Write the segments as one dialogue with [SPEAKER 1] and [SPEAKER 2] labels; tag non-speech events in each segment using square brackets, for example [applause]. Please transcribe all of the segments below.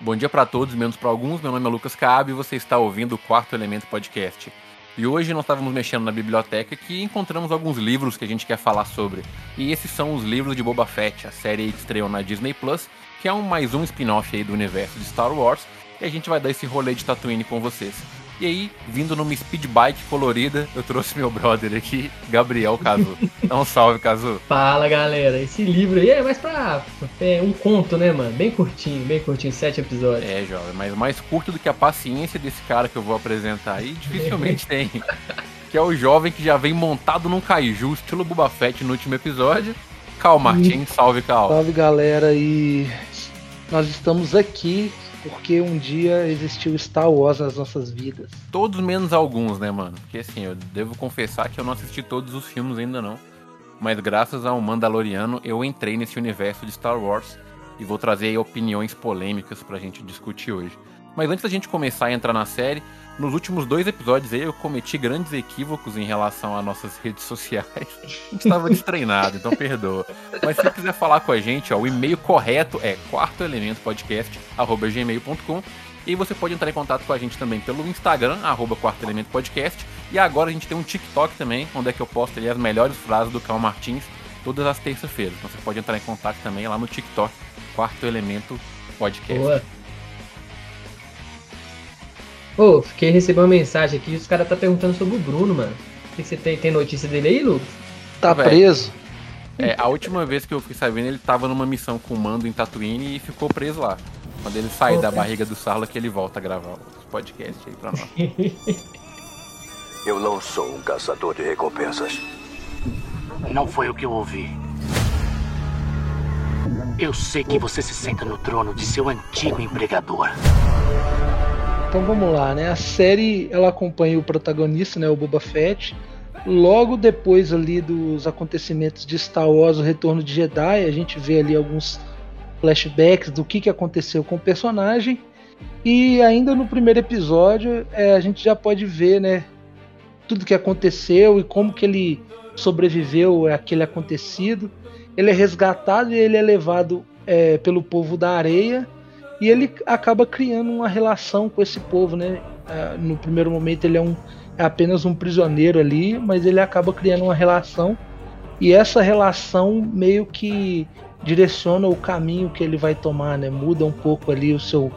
[SPEAKER 1] Bom dia para todos, menos para alguns. Meu nome é Lucas Cabe e você está ouvindo o Quarto Elemento Podcast. E hoje nós estávamos mexendo na biblioteca que encontramos alguns livros que a gente quer falar sobre. E esses são os livros de Boba Fett, a série que estreou na Disney Plus, que é um mais um spin-off aí do universo de Star Wars. E a gente vai dar esse rolê de Tatooine com vocês. E aí, vindo numa speed bike colorida, eu trouxe meu brother aqui, Gabriel Cazu. [laughs] Dá um salve, Cazu.
[SPEAKER 2] Fala, galera. Esse livro aí é mais pra é um conto, né, mano? Bem curtinho, bem curtinho, sete episódios.
[SPEAKER 1] É, jovem, mas mais curto do que a paciência desse cara que eu vou apresentar aí, dificilmente [laughs] tem. Que é o jovem que já vem montado num kaiju, estilo Boba Fett no último episódio. Cal Martins, salve, Cal.
[SPEAKER 3] Salve, galera, e nós estamos aqui porque um dia existiu Star Wars nas nossas vidas.
[SPEAKER 1] Todos menos alguns, né, mano? Porque assim, eu devo confessar que eu não assisti todos os filmes ainda não. Mas graças ao Mandaloriano eu entrei nesse universo de Star Wars e vou trazer opiniões polêmicas pra gente discutir hoje. Mas antes da gente começar a entrar na série, nos últimos dois episódios aí eu cometi grandes equívocos em relação às nossas redes sociais. [laughs] A gente estava [laughs] destreinado, então perdoa. Mas se você quiser falar com a gente, ó, o e-mail correto é quartoelementopodcast.gmail.com e você pode entrar em contato com a gente também pelo Instagram, arroba Quarto Elemento Podcast. E agora a gente tem um TikTok também, onde é que eu posto ali as melhores frases do Cal Martins todas as terças-feiras. Então você pode entrar em contato também lá no TikTok, Quarto Elemento Podcast. Boa.
[SPEAKER 2] Ô, oh, fiquei recebendo uma mensagem aqui, os caras tá perguntando sobre o Bruno, mano. O que você tem, tem notícia dele aí, Lucas?
[SPEAKER 3] Tá preso.
[SPEAKER 1] É, a última vez que eu fui sabendo, ele tava numa missão com o Mando em Tatooine e ficou preso lá. Quando ele sair oh, da barriga do Sarla, que ele volta a gravar os podcasts aí pra nós. [laughs]
[SPEAKER 4] eu não sou um caçador de recompensas.
[SPEAKER 5] Não foi o que eu ouvi. Eu sei que você se senta no trono de seu antigo empregador.
[SPEAKER 3] Então vamos lá, né? A série ela acompanha o protagonista, né, o Boba Fett. Logo depois ali dos acontecimentos de Star Wars, o Retorno de Jedi, a gente vê ali alguns flashbacks do que, que aconteceu com o personagem. E ainda no primeiro episódio, é, a gente já pode ver, né, tudo que aconteceu e como que ele sobreviveu àquele acontecido. Ele é resgatado e ele é levado é, pelo povo da areia e ele acaba criando uma relação com esse povo, né? Ah, no primeiro momento ele é, um, é apenas um prisioneiro ali, mas ele acaba criando uma relação e essa relação meio que direciona o caminho que ele vai tomar, né? Muda um pouco ali o seu,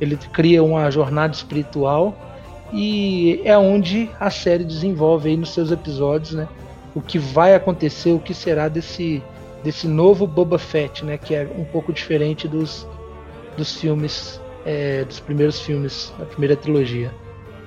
[SPEAKER 3] ele cria uma jornada espiritual e é onde a série desenvolve aí nos seus episódios, né? O que vai acontecer, o que será desse desse novo Boba Fett, né? Que é um pouco diferente dos dos filmes, é, dos primeiros filmes, da primeira trilogia.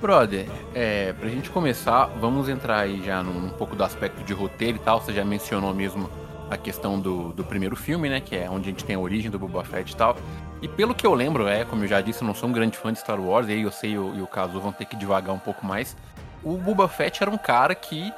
[SPEAKER 1] Brother, é, pra gente começar, vamos entrar aí já num, pouco do aspecto de roteiro e tal. Você já mencionou mesmo a questão do, do primeiro filme, né? Que é onde a gente tem a origem do Boba Fett e tal. E pelo que eu lembro, é, como eu já disse, eu não sou um grande fã de Star Wars, e aí eu sei e o, o Kazu vão ter que devagar um pouco mais. O Boba Fett era um cara que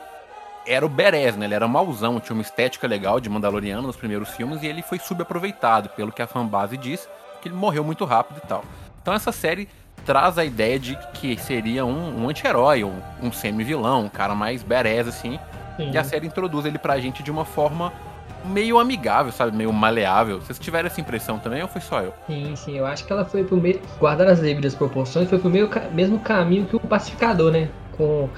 [SPEAKER 1] era o Beres, né? Ele era mauzão, tinha uma estética legal de Mandaloriano nos primeiros filmes e ele foi subaproveitado, pelo que a fanbase diz que ele morreu muito rápido e tal. Então essa série traz a ideia de que seria um, um anti-herói, um, um semi-vilão, um cara mais badass, assim. Sim. E a série introduz ele pra gente de uma forma meio amigável, sabe? Meio maleável. Vocês tiveram essa impressão também ou foi só eu?
[SPEAKER 2] Sim, sim. Eu acho que ela foi pro meio. Guardar as devidas proporções, foi pro meio, mesmo caminho que o pacificador, né? Com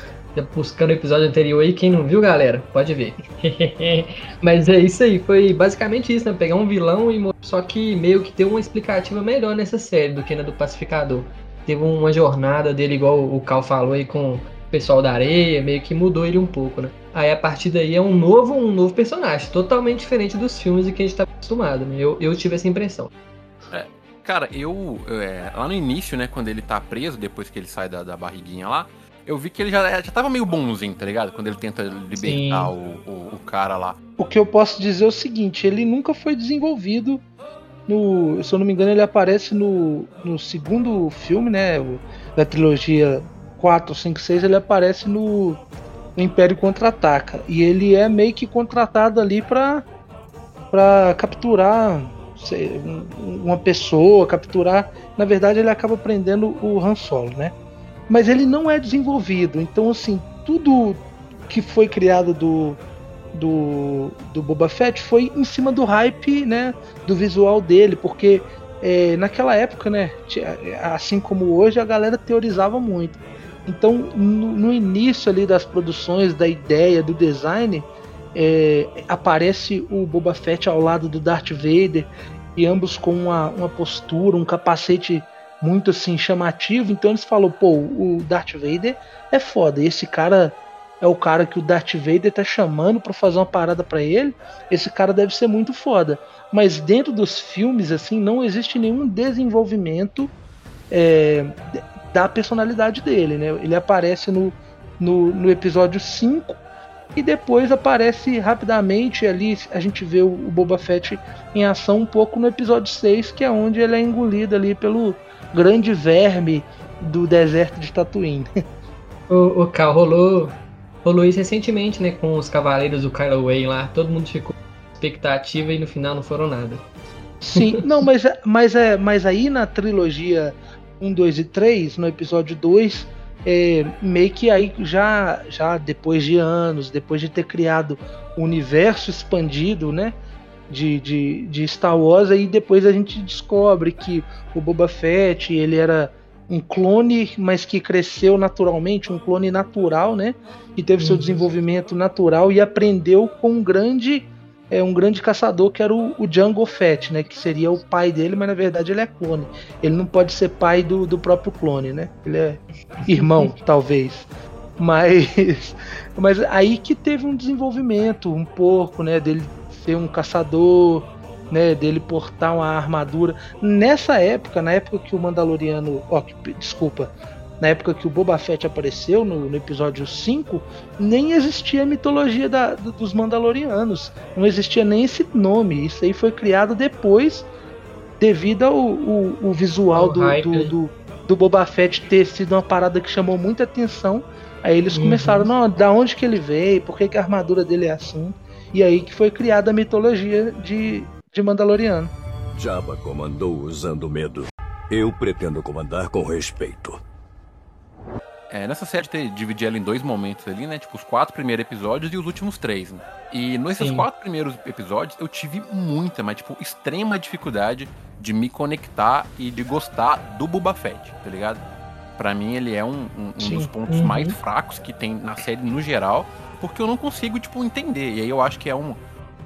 [SPEAKER 2] buscando o episódio anterior aí, quem não viu, galera, pode ver. [laughs] Mas é isso aí, foi basicamente isso, né? Pegar um vilão e só que meio que ter uma explicativa melhor nessa série do que na do Pacificador. Teve uma jornada dele, igual o Cal falou aí com o pessoal da areia, meio que mudou ele um pouco, né? Aí a partir daí é um novo, um novo personagem, totalmente diferente dos filmes em que a gente tá acostumado, né? Eu, eu tive essa impressão.
[SPEAKER 1] É, cara, eu. É, lá no início, né, quando ele tá preso, depois que ele sai da, da barriguinha lá, eu vi que ele já, já tava meio bonzinho, tá ligado? Quando ele tenta libertar o, o, o, cara lá.
[SPEAKER 3] O que eu posso dizer é o seguinte, ele nunca foi desenvolvido no. Se eu não me engano, ele aparece no, no segundo filme, né? Da trilogia 4, 5, 6, ele aparece no, no Império Contra-Ataca. E ele é meio que contratado ali pra, pra capturar sei, uma pessoa, capturar. Na verdade, ele acaba prendendo o Han Solo, né? Mas ele não é desenvolvido. Então, assim, tudo que foi criado do, do, do Boba Fett foi em cima do hype, né, do visual dele, porque é, naquela época, né, assim como hoje, a galera teorizava muito. Então, no, no início ali das produções, da ideia, do design, é, aparece o Boba Fett ao lado do Darth Vader e ambos com uma, uma postura, um capacete muito assim chamativo. Então eles falam, pô, o Darth Vader é foda. Esse cara é o cara que o Darth Vader tá chamando para fazer uma parada para ele. Esse cara deve ser muito foda. Mas dentro dos filmes, assim, não existe nenhum desenvolvimento é, da personalidade dele, né? Ele aparece no, no, no, episódio 5 e depois aparece rapidamente ali. A gente vê o, o Boba Fett em ação um pouco no episódio 6, que é onde ele é engolido ali pelo grande verme do deserto de Tatooine. [laughs]
[SPEAKER 2] O, o Cal rolou, rolou isso recentemente, né? Com os cavaleiros do Kylo Way lá. Todo mundo ficou expectativa e no final não foram nada.
[SPEAKER 3] Sim, [laughs] não, mas, mas, é, mas aí na trilogia 1, 2 e 3, no episódio 2, é, meio que aí já, já depois de anos, depois de ter criado o universo expandido, né? De, de, de Star Wars, aí depois a gente descobre que o Boba Fett ele era um clone, mas que cresceu naturalmente, um clone natural, né? Que teve seu uhum. desenvolvimento natural e aprendeu com um grande é um grande caçador que era o, o Django Fett, né? Que seria o pai dele, mas na verdade ele é clone. Ele não pode ser pai do, do próprio clone, né? Ele é irmão, [laughs] talvez. Mas, mas aí que teve um desenvolvimento um pouco, né? Dele ser um caçador, né, dele portar uma armadura. Nessa época, na época que o Mandaloriano, ó, que, desculpa, na época que o Boba Fett apareceu no, no episódio 5, nem existia a mitologia da, dos Mandalorianos. Não existia nem esse nome. Isso aí foi criado depois, devido ao visual do, do, do, do, Boba Fett ter sido uma parada que chamou muita atenção. Aí eles uhum. começaram, não, da onde que ele veio, por que, que a armadura dele é assim. E aí que foi criada a mitologia de, de Mandaloriano.
[SPEAKER 4] Jabba comandou usando medo. Eu pretendo comandar com respeito.
[SPEAKER 1] É, nessa série te dividi ela em dois momentos ali, né? Tipo, os quatro primeiros episódios e os últimos três, né? E nesses Sim. quatro primeiros episódios eu tive muita, mas tipo, extrema dificuldade de me conectar e de gostar do Boba Fett, tá ligado? Pra mim ele é um, um, um dos pontos uhum. mais fracos que tem na série no geral porque eu não consigo, tipo, entender. E aí eu acho que é um,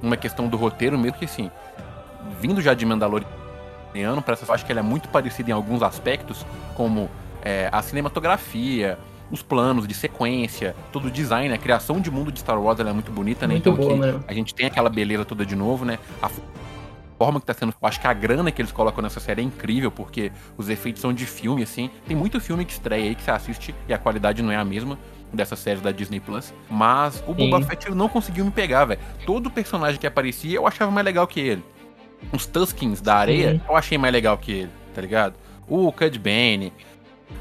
[SPEAKER 1] uma questão do roteiro mesmo que, assim, vindo já de Mandaloriano, para essa acho que ele é muito parecido em alguns aspectos, como é, a cinematografia, os planos de sequência, todo o design, a criação de mundo de Star Wars é muito bonita, né?
[SPEAKER 2] Muito então boa, né?
[SPEAKER 1] a gente tem aquela beleza toda de novo, né? A forma que tá sendo. Eu acho que a grana que eles colocam nessa série é incrível, porque os efeitos são de filme, assim. Tem muito filme que estreia aí que você assiste e a qualidade não é a mesma dessa série da Disney Plus. Mas o Boba Sim. Fett não conseguiu me pegar, velho. Todo personagem que aparecia eu achava mais legal que ele. Os Tuskins da areia Sim. eu achei mais legal que ele, tá ligado? O Cad Bane.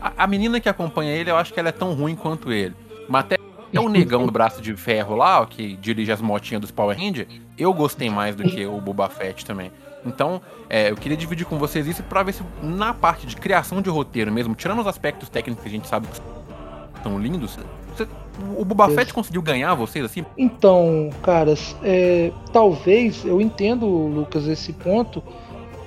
[SPEAKER 1] A, a, menina que acompanha ele, eu acho que ela é tão ruim quanto ele. Mas até [laughs] o negão do braço de ferro lá, ó, que dirige as motinhas dos Power Rangers, eu gostei mais do que o Boba Fett também. Então, é, eu queria dividir com vocês isso para ver se na parte de criação de roteiro mesmo, tirando os aspectos técnicos que a gente sabe que são lindos, você, o Boba Fett conseguiu ganhar vocês assim?
[SPEAKER 3] Então, caras, é, talvez, eu entendo, Lucas, esse ponto.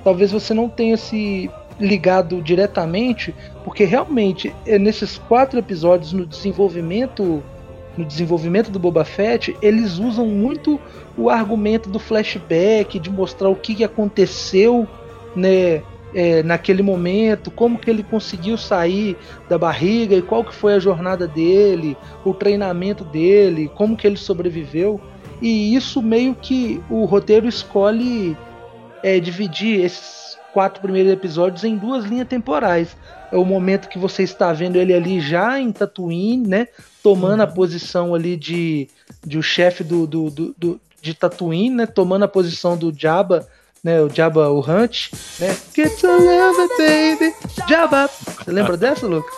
[SPEAKER 3] Talvez você não tenha se ligado diretamente, porque realmente é, nesses quatro episódios no desenvolvimento no desenvolvimento do Boba Fett, eles usam muito o argumento do flashback, de mostrar o que aconteceu, né, é, naquele momento, como que ele conseguiu sair da barriga e qual que foi a jornada dele, o treinamento dele, como que ele sobreviveu. E isso meio que o roteiro escolhe é, dividir esses quatro primeiros episódios em duas linhas temporais. É o momento que você está vendo ele ali já em Tatooine, né? Tomando a posição ali de, de o chefe do, do, do, do de Tatooine, né? Tomando a posição do Jabba né? O Jabba o Hunt, né? Get to love baby, Jabba. Você lembra dessa, Lucas?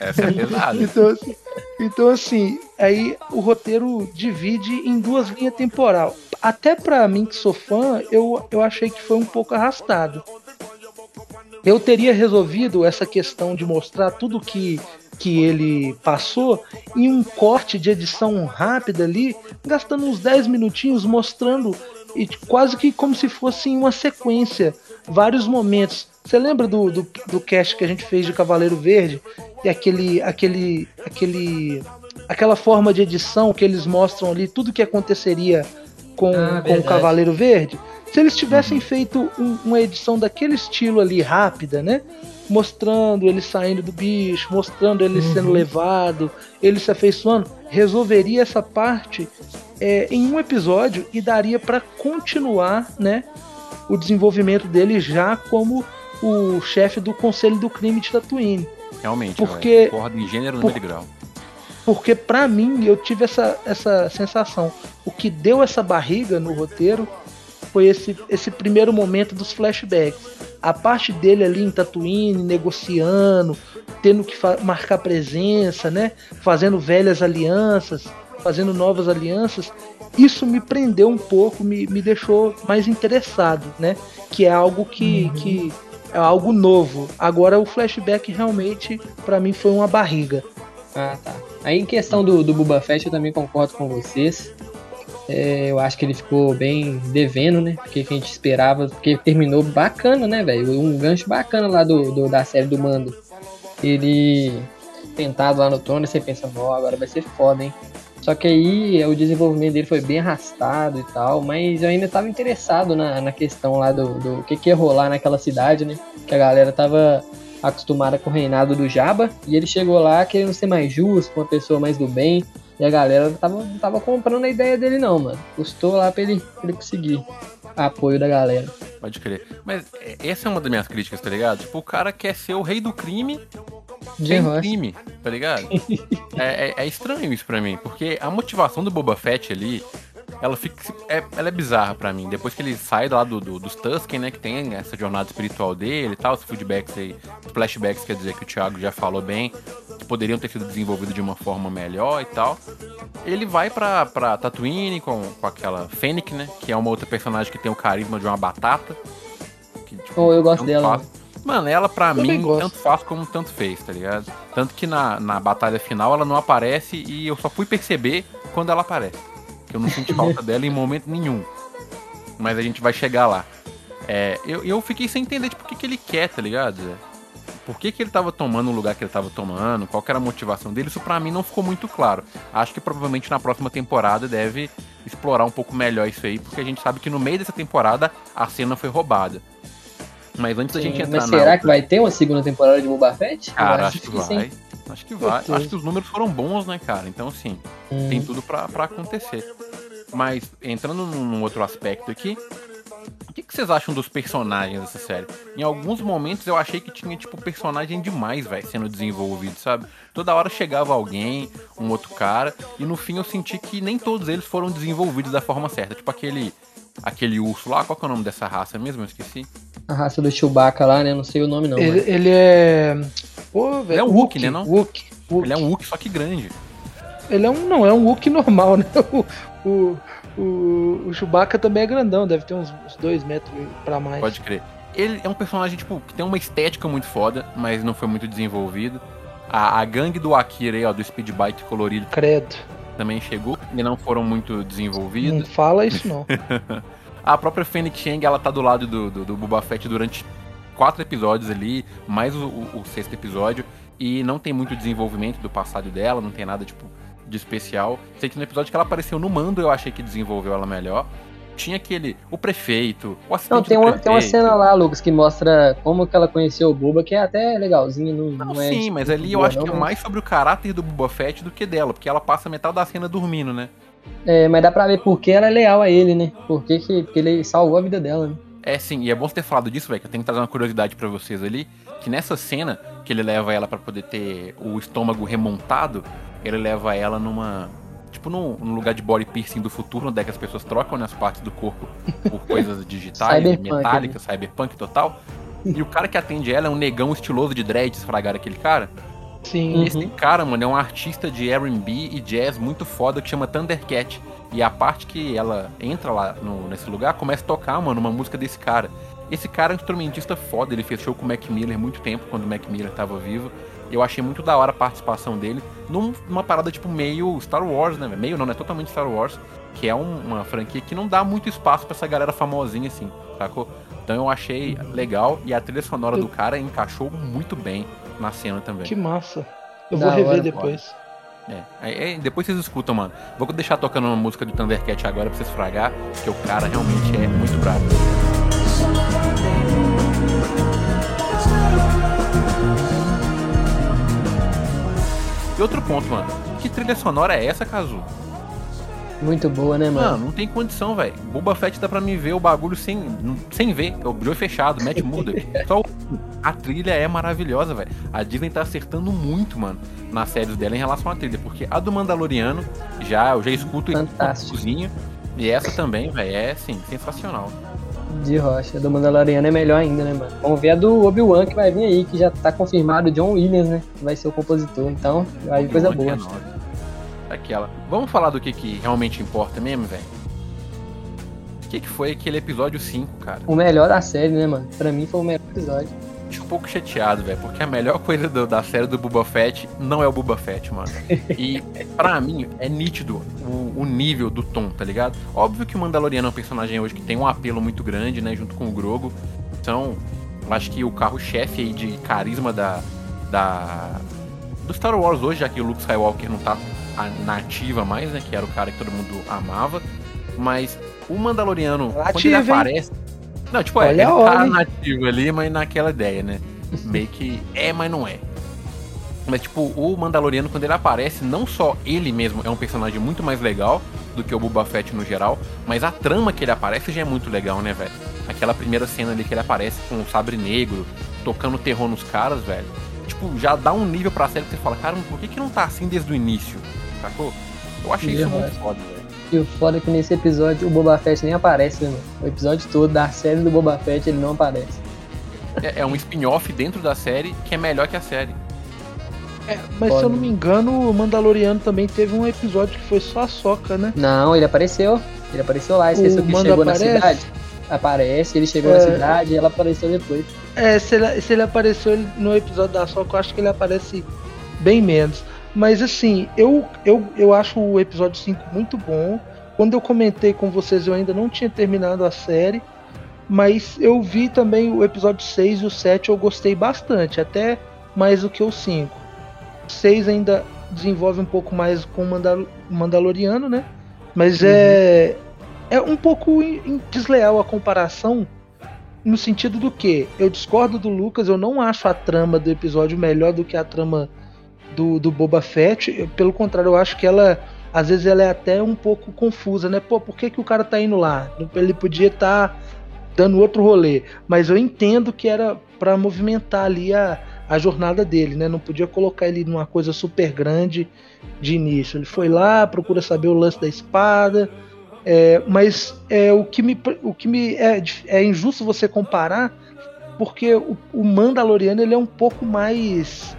[SPEAKER 1] Essa é pesada.
[SPEAKER 3] então, assim, então, assim, aí o roteiro divide em duas linhas temporal. Até para mim que sou fã, eu, eu achei que foi um pouco arrastado. Eu teria resolvido essa questão de mostrar tudo que que ele passou em um corte de edição rápida ali, gastando uns 10 minutinhos mostrando e quase que como se fosse uma sequência vários momentos. Você lembra do, do, do cast que a gente fez de Cavaleiro Verde? E aquele, aquele, aquele, aquela forma de edição que eles mostram ali, tudo que aconteceria com,
[SPEAKER 2] Ah,
[SPEAKER 3] com o. Cavaleiro Verde? Se eles tivessem feito um- uma edição daquele estilo ali, rápida, né? Mostrando ele saindo do bicho, mostrando ele
[SPEAKER 2] Uhum.
[SPEAKER 3] sendo levado, ele se afeiçoando, resolveria essa parte é, em um episódio e daria pra continuar, né? O desenvolvimento dele já como o chefe do Conselho do Crime de Tatooine.
[SPEAKER 1] Realmente,
[SPEAKER 3] Porque-
[SPEAKER 1] velho. Concordo em gênero, e grau.
[SPEAKER 3] Porque pra mim eu tive essa, essa sensação. O que deu essa barriga no roteiro foi esse, esse primeiro momento dos flashbacks. A parte dele ali em Tatooine, negociando, tendo que marcar presença, né? Fazendo velhas alianças, fazendo novas alianças. Isso me prendeu um pouco, me, me deixou mais interessado, né? Que é algo que, que é algo novo. Agora o flashback realmente pra mim foi uma barriga.
[SPEAKER 2] Ah, tá. Aí em questão do, do Boba Fett, eu também concordo com vocês. É, eu acho que ele ficou bem devendo, né? Porque que a gente esperava, porque terminou bacana, né, velho? Um gancho bacana lá do, do- da série do Mando. Ele tentado lá no trono, e você pensa, ó, agora vai ser foda, hein? Só que aí é, o desenvolvimento dele foi bem arrastado e tal, mas eu ainda tava interessado na, na questão lá do, do que, que ia rolar naquela cidade, né? Que a galera tava acostumada com o reinado do Jabba, e ele chegou lá querendo ser mais justo, uma pessoa mais do bem, e a galera tava, não tava comprando a ideia dele não, mano. Custou lá pra ele, pra ele conseguir apoio da galera.
[SPEAKER 1] Pode crer. Mas é, essa é uma das minhas críticas, tá ligado? Tipo, o cara quer ser o rei do crime sem
[SPEAKER 2] Ross.
[SPEAKER 1] crime, tá ligado? [laughs] é, é- é estranho isso pra mim, porque a motivação do Boba Fett ali, ela fica. É, ela é bizarra pra mim. Depois que ele sai lá do, do- dos Tusken, né? Que tem essa jornada espiritual dele e tal, os feedbacks aí, os flashbacks, quer dizer, que o Thiago já falou bem, que poderiam ter sido desenvolvidos de uma forma melhor e tal. Ele vai pra, pra Tatooine com, com aquela Fennec, né? Que é uma outra personagem que tem o carisma de uma batata. Que, tipo,
[SPEAKER 2] Oh, eu gosto
[SPEAKER 1] tanto
[SPEAKER 2] dela,
[SPEAKER 1] faz- Mano, ela pra
[SPEAKER 3] Também
[SPEAKER 1] mim tanto faz como tanto fez, tá ligado? Tanto que na, na batalha final ela não aparece e eu só fui perceber quando ela aparece. Que eu não senti [laughs] falta dela em momento nenhum. Mas a gente vai chegar lá. É, eu, eu fiquei sem entender tipo, o que, que ele quer, tá ligado? Por que, que ele tava tomando o lugar que ele tava tomando? Qual que era a motivação dele? Isso pra mim não ficou muito claro. Acho que provavelmente na próxima temporada deve explorar um pouco melhor isso aí, porque a gente sabe que no meio dessa temporada a cena foi roubada. Mas antes da gente entrar
[SPEAKER 2] Mas
[SPEAKER 1] na
[SPEAKER 2] será
[SPEAKER 1] outra-
[SPEAKER 2] que vai ter uma segunda temporada de Boba Fett?
[SPEAKER 1] Cara, acho que
[SPEAKER 2] sim.
[SPEAKER 1] vai. Acho que vai.
[SPEAKER 3] Certeza.
[SPEAKER 1] Acho que os números foram bons, né, cara? Então, assim,
[SPEAKER 2] Hum.
[SPEAKER 1] tem tudo pra, pra acontecer. Mas, entrando num, num outro aspecto aqui, o que, que vocês acham dos personagens dessa série? Em alguns momentos eu achei que tinha, tipo, personagem demais, velho, sendo desenvolvido, sabe? Toda hora chegava alguém, um outro cara, e no fim eu senti que nem todos eles foram desenvolvidos da forma certa. Tipo aquele. Aquele urso lá, qual que é o nome dessa raça mesmo? Eu esqueci.
[SPEAKER 2] A raça do Chewbacca lá, né? Não sei o nome não.
[SPEAKER 3] Ele,
[SPEAKER 2] mas-
[SPEAKER 3] ele é. Pô, velho.
[SPEAKER 1] é um Wookie, né, não?
[SPEAKER 3] Wookie, Wookie.
[SPEAKER 1] Ele é um Wookiee, só que grande.
[SPEAKER 3] Ele é um. Não, é um Wookie normal, [laughs] né? O, o, o, o Chewbacca também é grandão, deve ter uns, uns dois metros pra mais.
[SPEAKER 1] Pode crer. Ele é um personagem, tipo, que tem uma estética muito foda, mas não foi muito desenvolvido. A, a gangue do Akira aí, ó, do Speed Bike colorido,
[SPEAKER 3] Credo.
[SPEAKER 1] também chegou e não foram muito
[SPEAKER 3] Não
[SPEAKER 1] desenvolvidos.
[SPEAKER 3] fala isso [laughs] não.
[SPEAKER 1] A própria Fennec Shang, ela tá do lado do, do, do Boba Fett durante quatro episódios ali, mais o, o- o sexto episódio, e não tem muito desenvolvimento do passado dela, não tem nada, tipo, de especial. Sei que no episódio que ela apareceu no mando, eu achei que desenvolveu ela melhor. Tinha aquele, o prefeito, o assistente
[SPEAKER 2] Não, tem uma, tem uma cena lá, Lucas, que mostra como que ela conheceu o Boba, que é até legalzinho. Não,
[SPEAKER 1] Não,
[SPEAKER 2] não é,
[SPEAKER 1] sim,
[SPEAKER 2] tipo,
[SPEAKER 1] mas ali eu acho que é
[SPEAKER 2] não,
[SPEAKER 1] mais sobre o caráter do Boba Fett do que dela, porque ela passa metade da cena dormindo, né?
[SPEAKER 2] É, mas dá pra ver por que ela é leal a ele, né? Por que que- porque ele salvou a vida dela, né?
[SPEAKER 1] É sim, e é bom você ter falado disso, velho, que eu tenho que trazer uma curiosidade pra vocês ali, que nessa cena que ele leva ela pra poder ter o estômago remontado, ele leva ela numa tipo num, num lugar de body piercing do futuro, onde é que as pessoas trocam né, as partes do corpo por coisas digitais,
[SPEAKER 2] Cyberpunk,
[SPEAKER 1] metálicas, cyberpunk total. E o cara que atende ela é um negão estiloso de dreads, fragaram aquele cara.
[SPEAKER 3] Sim.
[SPEAKER 2] Uhum.
[SPEAKER 1] Esse cara, mano, é um artista de R&B e jazz muito foda que chama Thundercat. E a parte que ela entra lá no- nesse lugar começa a tocar, mano, uma música desse cara. Esse cara é um instrumentista foda, ele fez show com o Mac Miller muito tempo, quando o Mac Miller tava vivo. Eu achei muito da hora a participação dele num- numa parada tipo meio Star Wars, né? Meio não, é totalmente Star Wars, que é um- uma franquia que não dá muito espaço pra essa galera famosinha assim, sacou? Então eu achei legal e a trilha sonora do cara encaixou muito bem na cena também.
[SPEAKER 3] Que massa. Eu
[SPEAKER 2] Da
[SPEAKER 3] vou rever
[SPEAKER 2] hora,
[SPEAKER 3] depois.
[SPEAKER 1] É, aí- aí depois vocês escutam, mano. Vou deixar tocando uma música do Thundercat agora pra vocês fragar, que o cara realmente é muito brabo. E outro ponto, mano. Que trilha sonora é essa, Kazu?
[SPEAKER 2] Muito boa, né, mano?
[SPEAKER 1] Mano, não tem condição, velho. Boba Fett dá pra mim ver o bagulho sem, sem ver. É o olho fechado, mete muda. [laughs] Só o- a trilha é maravilhosa, velho. A Disney tá acertando muito, mano, nas séries dela em relação à trilha. Porque a do Mandaloriano, já, eu já escuto
[SPEAKER 2] Fantástico.
[SPEAKER 1] cozinha. E essa também, velho, é, assim, sensacional.
[SPEAKER 2] De rocha. A do Mandaloriano é melhor ainda, né, mano? Vamos ver a do Obi-Wan que vai vir aí, que já tá confirmado o John Williams, né? Que vai ser o compositor. Então, vai vir coisa boa.
[SPEAKER 1] Aquela. Vamos falar do que, que realmente importa mesmo, velho? O que, que foi aquele episódio 5, cara?
[SPEAKER 2] O melhor da série, né, mano? Pra mim foi o melhor episódio.
[SPEAKER 1] Fico um pouco chateado, velho, porque a melhor coisa do- da série do Boba Fett não é o Boba Fett, mano. E pra mim é nítido o, o nível do tom, tá ligado? Óbvio que o Mandaloriano é um personagem hoje que tem um apelo muito grande, né, junto com o Grogo. Então, eu acho que o carro-chefe aí de carisma da, da do Star Wars hoje, já que o Luke Skywalker não tá a- na ativa mais, né, que era o cara que todo mundo amava. Mas o Mandaloriano, quando ele
[SPEAKER 3] Ativa, hein?
[SPEAKER 1] aparece... Não, tipo, é,
[SPEAKER 3] Olha
[SPEAKER 1] ele
[SPEAKER 3] a
[SPEAKER 1] tá nativo ali, mas naquela ideia, né? [laughs] Meio que é, mas não é. Mas, tipo, o Mandaloriano, quando ele aparece, não só ele mesmo é um personagem muito mais legal do que o Boba Fett no geral, mas a trama que ele aparece já é muito legal, né, velho? Aquela primeira cena ali que ele aparece com o sabre negro, tocando terror nos caras, velho. Tipo, já dá um nível pra série que você fala, cara, por que, que não tá assim desde o início? Sacou? Eu achei isso muito foda, velho.
[SPEAKER 2] E o foda é que nesse episódio o Boba Fett nem aparece, né, mano? O episódio todo da série do Boba Fett ele não aparece.
[SPEAKER 1] É, é um spin-off dentro da série que é melhor que a série.
[SPEAKER 3] É, mas se eu
[SPEAKER 2] Foda.
[SPEAKER 3] não me engano, o Mandaloriano também teve um episódio que foi só a soca, né?
[SPEAKER 2] Não, ele apareceu. Ele apareceu lá. Esqueceu
[SPEAKER 3] O
[SPEAKER 2] que chegou na
[SPEAKER 3] aparece?
[SPEAKER 2] cidade. Aparece, ele chegou na
[SPEAKER 3] É.
[SPEAKER 2] cidade e ela apareceu depois.
[SPEAKER 3] É, se ele, se ele apareceu no episódio da Soca, eu acho que ele aparece bem menos. Mas assim, eu, eu, eu acho o episódio 5 muito bom. Quando eu comentei com vocês, eu ainda não tinha terminado a série. Mas eu vi também o episódio 6 e o 7, eu gostei bastante, até mais do que o 5. O 6 ainda desenvolve um pouco mais com o Mandal Mandaloriano, né? Mas é, é um pouco desleal a comparação no sentido do que eu discordo do Lucas, eu não acho a trama do episódio melhor do que a trama do, do Boba Fett. Pelo contrário, eu acho que ela às vezes ela é até um pouco confusa, né? Pô, por que, que o cara tá indo lá? Ele podia estar dando outro rolê, mas eu entendo que era para movimentar ali a, a jornada dele, né? Não podia colocar ele numa coisa super grande de início. Ele foi lá, procura saber o lance da espada, é, mas é, o que me, o que me é, é injusto você comparar, porque o, o Mandaloriano ele é um pouco mais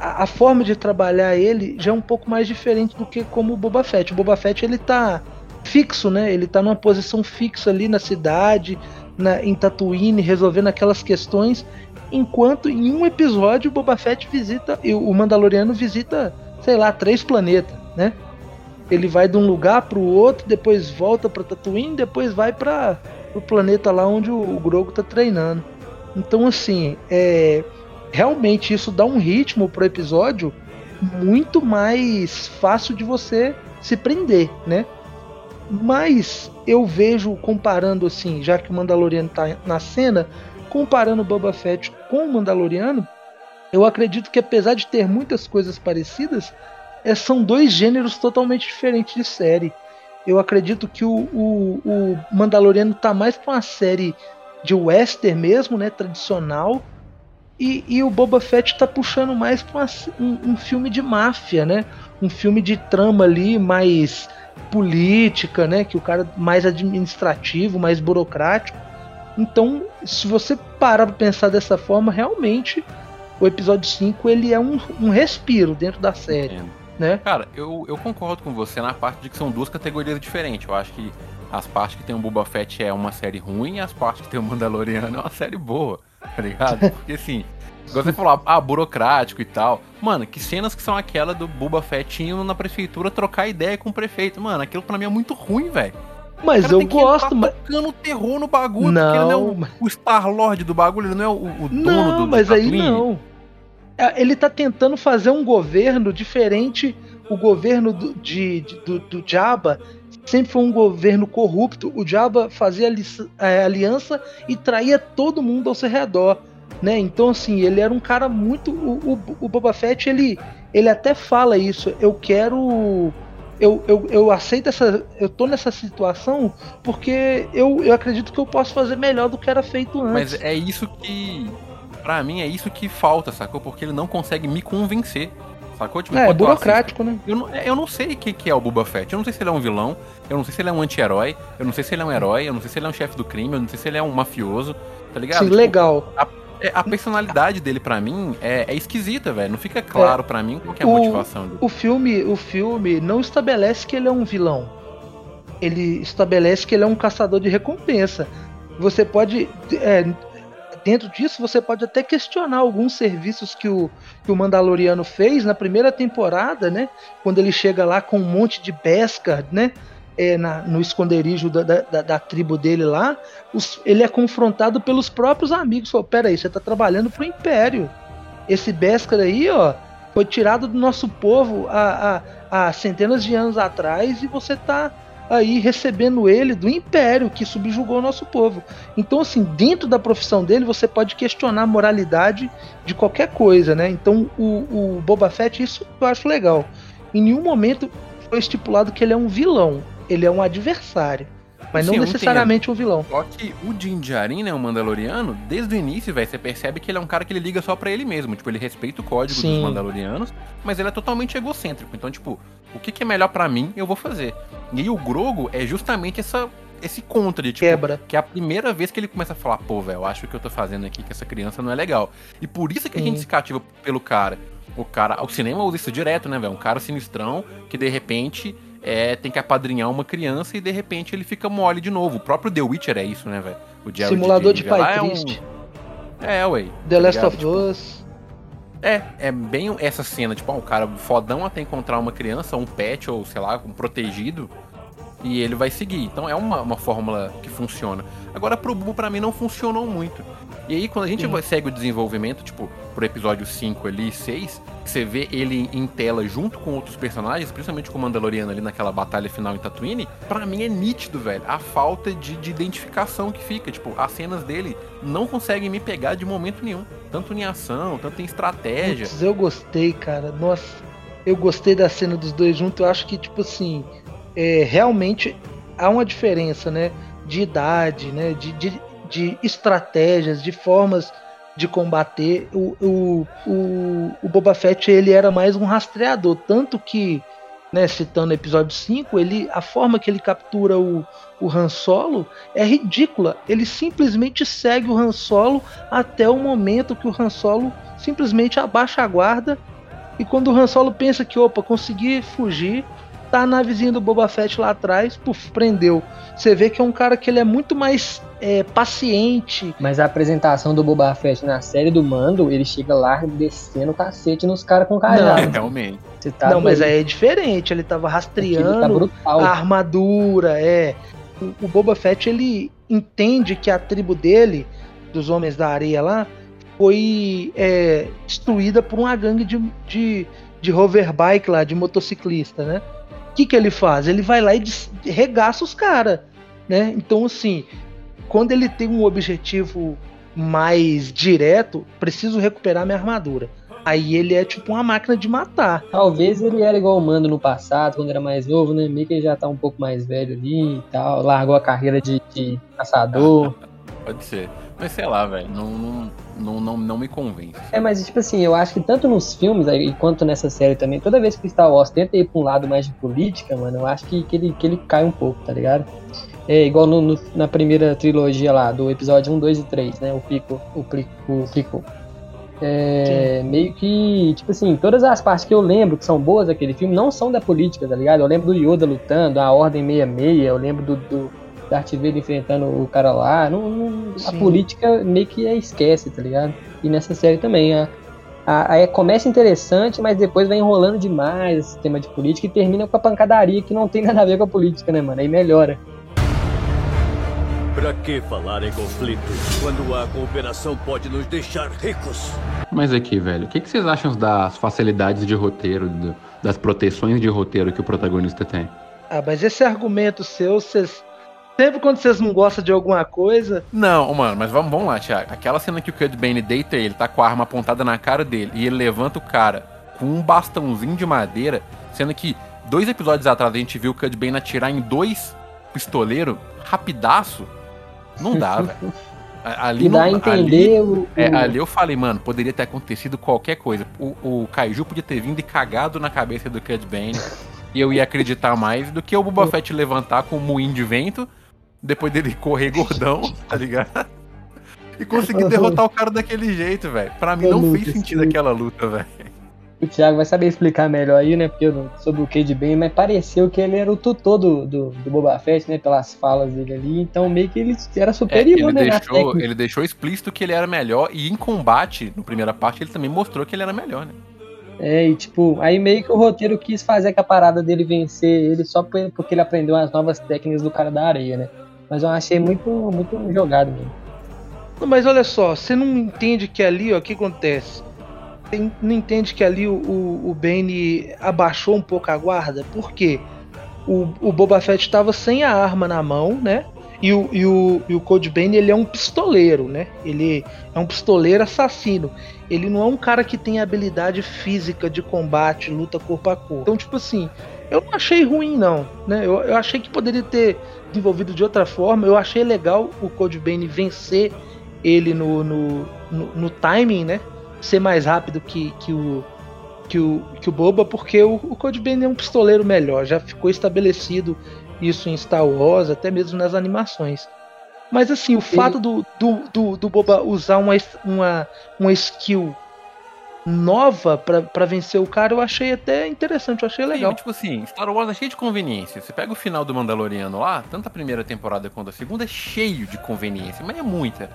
[SPEAKER 3] a, a forma de trabalhar ele já é um pouco mais diferente do que como o Boba Fett. O Boba Fett ele tá fixo, né? Ele tá numa posição fixa ali na cidade, na, em Tatooine, resolvendo aquelas questões, enquanto em um episódio o Boba Fett visita o Mandaloriano visita, sei lá, três planetas, né? Ele vai de um lugar para o outro, depois volta para Tatooine, depois vai para o planeta lá onde o, o Grogu tá treinando. Então assim, é realmente isso dá um ritmo pro episódio muito mais fácil de você se prender, né? Mas eu vejo comparando assim, já que o Mandaloriano tá na cena, comparando o Boba Fett com o Mandaloriano, eu acredito que apesar de ter muitas coisas parecidas, é, são dois gêneros totalmente diferentes de série. Eu acredito que o, o, o Mandaloriano tá mais pra uma série de western mesmo, né, tradicional, e, e o Boba Fett tá puxando mais pra um, um filme de máfia, né, um filme de trama ali mais política, né, que o cara mais administrativo, mais burocrático. Então, se você parar pra pensar dessa forma, realmente o episódio 5 ele é um, um respiro dentro da série,
[SPEAKER 1] Entendo.
[SPEAKER 3] né?
[SPEAKER 1] Cara, eu, eu concordo com você na parte de que são duas categorias diferentes. Eu acho que as partes que tem o Boba Fett é uma série ruim e as partes que tem o Mandaloriano é uma série boa, [laughs] tá ligado? Porque assim, você falou, ah, burocrático e tal. Mano, que cenas que são aquela do Boba Fett indo na prefeitura trocar ideia com o prefeito? Mano, aquilo pra mim é muito ruim, velho.
[SPEAKER 3] Mas eu gosto, mas.
[SPEAKER 1] tocando terror no bagulho, porque ele não é o,
[SPEAKER 3] Não,
[SPEAKER 1] o Star-Lord do bagulho, ele não é o, o dono
[SPEAKER 3] não,
[SPEAKER 1] do de
[SPEAKER 3] mas aí
[SPEAKER 1] Tatooine.
[SPEAKER 3] não. Ele tá tentando fazer um governo diferente. O governo do, de, de- do, do Jabba sempre foi um governo corrupto. O Jabba fazia é, aliança e traía todo mundo ao seu redor. Né? Então, assim, ele era um cara muito. O, o, o Boba Fett, ele, ele até fala isso. Eu quero. Eu, eu, eu aceito essa. Eu tô nessa situação porque eu, eu acredito que eu posso fazer melhor do que era feito antes.
[SPEAKER 1] Mas é isso que. Pra mim, é isso que falta, sacou? Porque ele não consegue me convencer. Sacou? Tipo,
[SPEAKER 3] É, é burocrático, né?
[SPEAKER 1] Eu não, é, eu não sei o que, que é o Boba Fett. Eu não sei se ele é um vilão. Eu não sei se ele é um anti-herói. Eu não sei se ele é um herói. Eu não sei se ele é um chefe do crime. Eu não sei se ele é um mafioso. Tá ligado?
[SPEAKER 3] Sim,
[SPEAKER 1] Tipo,
[SPEAKER 3] legal.
[SPEAKER 1] é, a personalidade dele, pra mim, é, é esquisita, velho. Não fica claro pra mim qual que é a
[SPEAKER 3] O-
[SPEAKER 1] motivação dele.
[SPEAKER 3] O filme, o filme não estabelece que ele é um vilão. Ele estabelece que ele é um caçador de recompensa. Você pode. é, dentro disso, você pode até questionar alguns serviços que o, que o Mandaloriano fez na primeira temporada, né? Quando ele chega lá com um monte de Beskar, né? é, na- no esconderijo da, da- da- tribo dele lá, os- ele é confrontado pelos próprios amigos. Falou, peraí, você tá trabalhando pro Império. Esse Beskar aí, ó, foi tirado do nosso povo há, há- há centenas de anos atrás e você tá aí recebendo ele do Império que subjugou o nosso povo. Então, assim, dentro da profissão dele, você pode questionar a moralidade de qualquer coisa, né? Então, o, o Boba Fett, isso eu acho legal. Em nenhum momento foi estipulado que ele é um vilão. Ele é um adversário. Mas
[SPEAKER 1] Sim,
[SPEAKER 3] não
[SPEAKER 1] eu
[SPEAKER 3] necessariamente um vilão.
[SPEAKER 1] Só que o Din Djarin, né, o Mandaloriano, desde o início, velho, você percebe que ele é um cara que ele liga só pra ele mesmo. Tipo, ele respeita o código
[SPEAKER 3] Sim.
[SPEAKER 1] dos Mandalorianos, mas ele é totalmente egocêntrico. Então, tipo, o que, que é melhor pra mim, eu vou fazer. E aí o Grogo é justamente essa, esse contra de, tipo,
[SPEAKER 3] Quebra.
[SPEAKER 1] que é a primeira vez que ele começa a falar, pô, velho, eu acho que o que eu tô fazendo aqui com essa criança não é legal. E por isso que a
[SPEAKER 3] Sim.
[SPEAKER 1] gente se cativa pelo cara. O cara, o cinema usa isso direto, né, velho? Um cara sinistrão que de repente é, tem que apadrinhar uma criança e de repente ele fica mole de novo. O próprio The Witcher é isso, né, velho? O Jared
[SPEAKER 3] Simulador de
[SPEAKER 1] lá
[SPEAKER 3] pai
[SPEAKER 1] é um-
[SPEAKER 3] triste.
[SPEAKER 1] É, ué.
[SPEAKER 3] The
[SPEAKER 1] tá
[SPEAKER 3] Last
[SPEAKER 1] ligado?
[SPEAKER 3] of
[SPEAKER 1] Tipo,
[SPEAKER 3] Us.
[SPEAKER 1] É, é bem essa cena, tipo, ó, o cara fodão até encontrar uma criança, um pet, ou sei lá, um protegido, e ele vai seguir. Então é uma, uma fórmula que funciona. Agora pro Bubu, pra mim, não funcionou muito. E aí, quando a gente
[SPEAKER 3] Sim.
[SPEAKER 1] segue o desenvolvimento, tipo, pro episódio 5 ali e 6, que você vê ele em tela junto com outros personagens, principalmente com o Mandaloriano ali naquela batalha final em Tatooine, pra mim é nítido, velho, a falta de, de identificação que fica. Tipo, as cenas dele não conseguem me pegar de momento nenhum. Tanto em ação, tanto em estratégia.
[SPEAKER 3] Putz, eu gostei, cara. Nossa, eu gostei da cena dos dois juntos. Eu acho que, tipo assim, é, realmente há uma diferença, né? De idade, né? De, de, de estratégias, de formas de combater. O, o, o, o Boba Fett, ele era mais um rastreador. Tanto que, né, citando o episódio 5, ele, a forma que ele captura o, o Han Solo é ridícula. Ele simplesmente segue o Han Solo até o momento que o Han Solo simplesmente abaixa a guarda e quando o Han Solo pensa que, opa, consegui fugir, tá a navezinha do Boba Fett lá atrás, puf, prendeu. Você vê que é um cara que ele é muito mais é, paciente.
[SPEAKER 2] Mas a apresentação do Boba Fett na série do Mando, ele chega lá descendo o cacete nos caras com
[SPEAKER 1] É,
[SPEAKER 2] cajado.
[SPEAKER 1] realmente.
[SPEAKER 2] Você tá
[SPEAKER 3] Não, mas aí é diferente, ele tava
[SPEAKER 2] Aquilo
[SPEAKER 3] rastreando
[SPEAKER 2] tá brutal.
[SPEAKER 3] a armadura, é. O, o Boba Fett, ele entende que a tribo dele, dos Homens da Areia lá, foi é, destruída por uma gangue de, de, de hoverbike lá, de motociclista, né? O que, que ele faz? Ele vai lá e des- regaça os caras, né? Então, assim, quando ele tem um objetivo mais direto, preciso recuperar minha armadura. Aí ele é tipo uma máquina de matar.
[SPEAKER 2] Talvez ele era igual o Mando no passado, quando era mais novo, né? Meio que ele já tá um pouco mais velho ali e tal. Largou a carreira de, de caçador. [laughs]
[SPEAKER 1] Pode ser. Mas sei lá, velho. Não, não, não, não, não me convence.
[SPEAKER 2] É, mas tipo assim, eu acho que tanto nos filmes aí, quanto nessa série também, toda vez que o Star Wars tenta ir pra um lado mais de política, mano, eu acho que, que, ele, que ele cai um pouco, tá ligado? É igual no- no- na primeira trilogia lá, do episódio 1, 2 e 3, né? O Pico, o Plico, o Pico. É, meio que, tipo assim, todas as partes que eu lembro que são boas daquele filme não são da política, tá ligado? Eu lembro do Yoda lutando, a Ordem 66, eu lembro do, do Darth Vader enfrentando o cara lá. Não, não- a política meio que é esquece, tá ligado? E nessa série também. A, a, a- começa interessante, mas depois vai enrolando demais esse tema de política e termina com a pancadaria que não tem [laughs] nada a ver com a política, né, mano? Aí melhora.
[SPEAKER 4] Pra que falar em conflito quando a cooperação pode nos deixar ricos?
[SPEAKER 1] Mas aqui, velho, o que, que vocês acham das facilidades de roteiro, do- das proteções de roteiro que o protagonista tem?
[SPEAKER 3] Ah, mas esse argumento seu, vocês. Sempre quando vocês não gostam de alguma coisa.
[SPEAKER 1] Não, mano, mas vamos, vamos lá, Thiago. Aquela cena que o Cud Bane deita ele, tá com a arma apontada na cara dele, e ele levanta o cara com um bastãozinho de madeira, sendo que dois episódios atrás a gente viu o Cud Bane atirar em dois pistoleiros, rapidaço. Não dá, [laughs] velho. Ali
[SPEAKER 2] dá a
[SPEAKER 1] não, ali,
[SPEAKER 2] o,
[SPEAKER 1] é, ali eu falei, mano, poderia ter acontecido qualquer coisa. O, o Kaiju podia ter vindo e cagado na cabeça do Cud Bane. e eu ia acreditar mais do que o Boba [laughs] Fett levantar com um moinho de vento, depois dele correr gordão, [laughs] tá ligado? E conseguir derrotar o cara daquele jeito, velho. Pra mim não fez sentido aquela luta, velho.
[SPEAKER 2] o Thiago vai saber explicar melhor aí, né? Porque eu não, sobre o Cade Bane, mas pareceu que ele era o tutor do, do, do Boba Fett, né? Pelas falas dele ali. Então meio que ele era
[SPEAKER 1] É,
[SPEAKER 2] superior,
[SPEAKER 1] ele,
[SPEAKER 2] né? na
[SPEAKER 1] deixou, ele deixou explícito que ele era melhor e em combate, no primeira parte, ele também mostrou que ele era melhor, né?
[SPEAKER 2] É, e tipo, aí meio que o roteiro quis fazer com a parada dele vencer ele só por- porque ele aprendeu as novas técnicas do cara da areia, né? Mas eu achei muito, muito jogado mesmo.
[SPEAKER 3] Mas olha só, você não entende que ali, o que acontece? Você não entende que ali o, o, o Bane abaixou um pouco a guarda? Por quê? O, o Boba Fett estava sem a arma na mão, né? E o, e o, e o Code Bane, ele é um pistoleiro, né? Ele é um pistoleiro assassino. Ele não é um cara que tem habilidade física de combate, luta corpo a corpo. Então, tipo assim, eu não achei ruim, não. Né? Eu, eu achei que poderia ter desenvolvido de outra forma. Eu achei legal o Code Bane vencer ele no, no, no, no timing, né? Ser mais rápido que, que, o, que, o, que o Boba, porque o, o Code Bane é um pistoleiro melhor. Já ficou estabelecido isso em Star Wars, até mesmo nas animações. Mas assim, o fato do, do, do, do Boba usar uma, uma, uma skill nova pra pra vencer o cara, eu achei até interessante, eu achei legal.
[SPEAKER 1] tipo assim, Star Wars é cheio de conveniência. Você pega o final do Mandaloriano lá, tanto a primeira temporada quanto a segunda, é cheio de conveniência, mas é muita.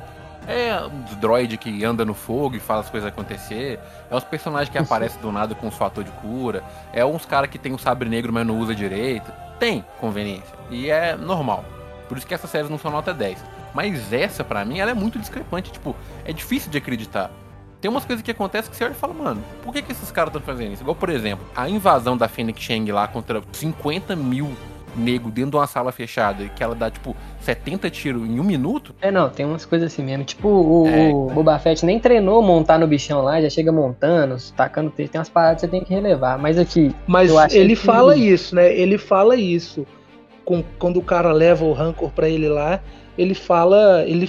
[SPEAKER 1] É os droid que anda no fogo e faz as coisas acontecer. É os personagens que aparecem do nada com os fator de cura. É uns caras que tem um sabre negro, mas não usa direito. Tem conveniência. E é normal. Por isso que essas séries não são nota 10. Mas essa, pra mim, ela é muito discrepante. Tipo, é difícil de acreditar. Tem umas coisas que acontecem que você olha e fala, mano, por que, que esses caras estão fazendo isso? Igual, por exemplo, a invasão da Fênix Shang lá contra 50 mil negros dentro de uma sala fechada, que ela dá, tipo, 70 tiros em um minuto.
[SPEAKER 2] É, não, tem umas coisas assim mesmo. Tipo, o,
[SPEAKER 1] É.
[SPEAKER 2] o Boba Fett nem treinou montar no bichão lá, já chega montando, tacando texto. Tem umas paradas que você tem que relevar. Mas aqui,
[SPEAKER 3] Mas ele
[SPEAKER 2] que-
[SPEAKER 3] fala isso, né? Ele fala isso. Com- quando o cara leva o rancor pra ele lá, ele fala, ele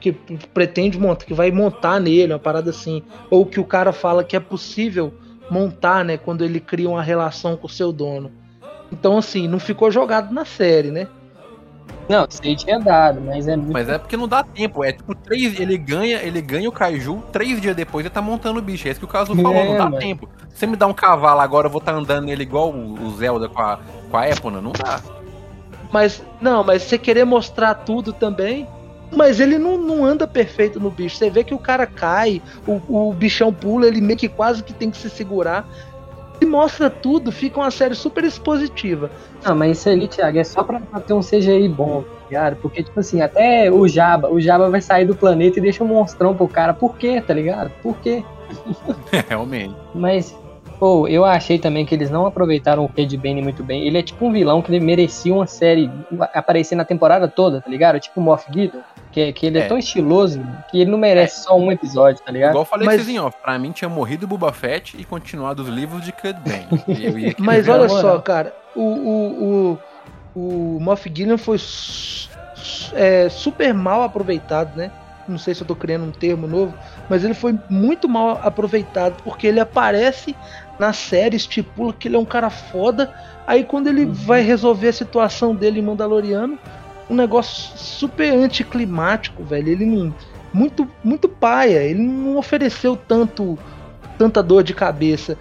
[SPEAKER 3] que pretende montar, que vai montar nele, uma parada assim. Ou que o cara fala que é possível montar, né? Quando ele cria uma relação com o seu dono. Então, assim, não ficou jogado na série, né?
[SPEAKER 2] não, isso aí tinha dado, mas é muito.
[SPEAKER 1] Mas é porque não dá tempo. É tipo, três, ele ganha, ele ganha o Kaiju, três dias depois ele tá montando o bicho. É isso que o Caso falou,
[SPEAKER 2] É,
[SPEAKER 1] não dá
[SPEAKER 2] mano.
[SPEAKER 1] tempo. Se você me dá um cavalo agora, eu vou estar andando nele igual o o Zelda com a, com a Epona, não dá.
[SPEAKER 3] Mas, não, mas você querer mostrar tudo também. Mas ele não, não anda perfeito no bicho. Você vê que o cara cai, o, o bichão pula, ele meio que quase que tem que se segurar. Se mostra tudo, fica uma série super expositiva.
[SPEAKER 2] Não, mas isso ali, Thiago, é só pra, pra ter um CGI bom, tá ligado? Porque, tipo assim, até o Jabba, o Jabba vai sair do planeta e deixa um monstrão pro cara. Por quê, tá ligado? Por quê? [laughs]
[SPEAKER 1] Realmente.
[SPEAKER 2] Mas, pô, eu achei também que eles não aproveitaram o Cad Bane muito bem. Ele é tipo um vilão que merecia uma série aparecer na temporada toda, tá ligado? Tipo o Moff Gideon, que, que ele é.
[SPEAKER 1] É.
[SPEAKER 2] tão estiloso que ele não merece só um episódio, tá ligado?
[SPEAKER 1] Igual eu falei
[SPEAKER 3] Mas-
[SPEAKER 1] pra vocês em off, pra mim tinha morrido o Boba Fett e continuado os livros de Cud Bane. [laughs]
[SPEAKER 3] Mas olha
[SPEAKER 2] moral.
[SPEAKER 3] só, cara, o, o, o, o Moff Gideon foi é, super mal aproveitado, né? Não sei se eu tô criando um termo novo, mas ele foi muito mal aproveitado porque ele aparece na série, estipula que ele é um cara foda. Aí quando ele vai resolver a situação dele em Mandaloriano, um negócio super anticlimático, velho. Ele não. Muito, muito paia. Ele não ofereceu tanto tanta dor de cabeça.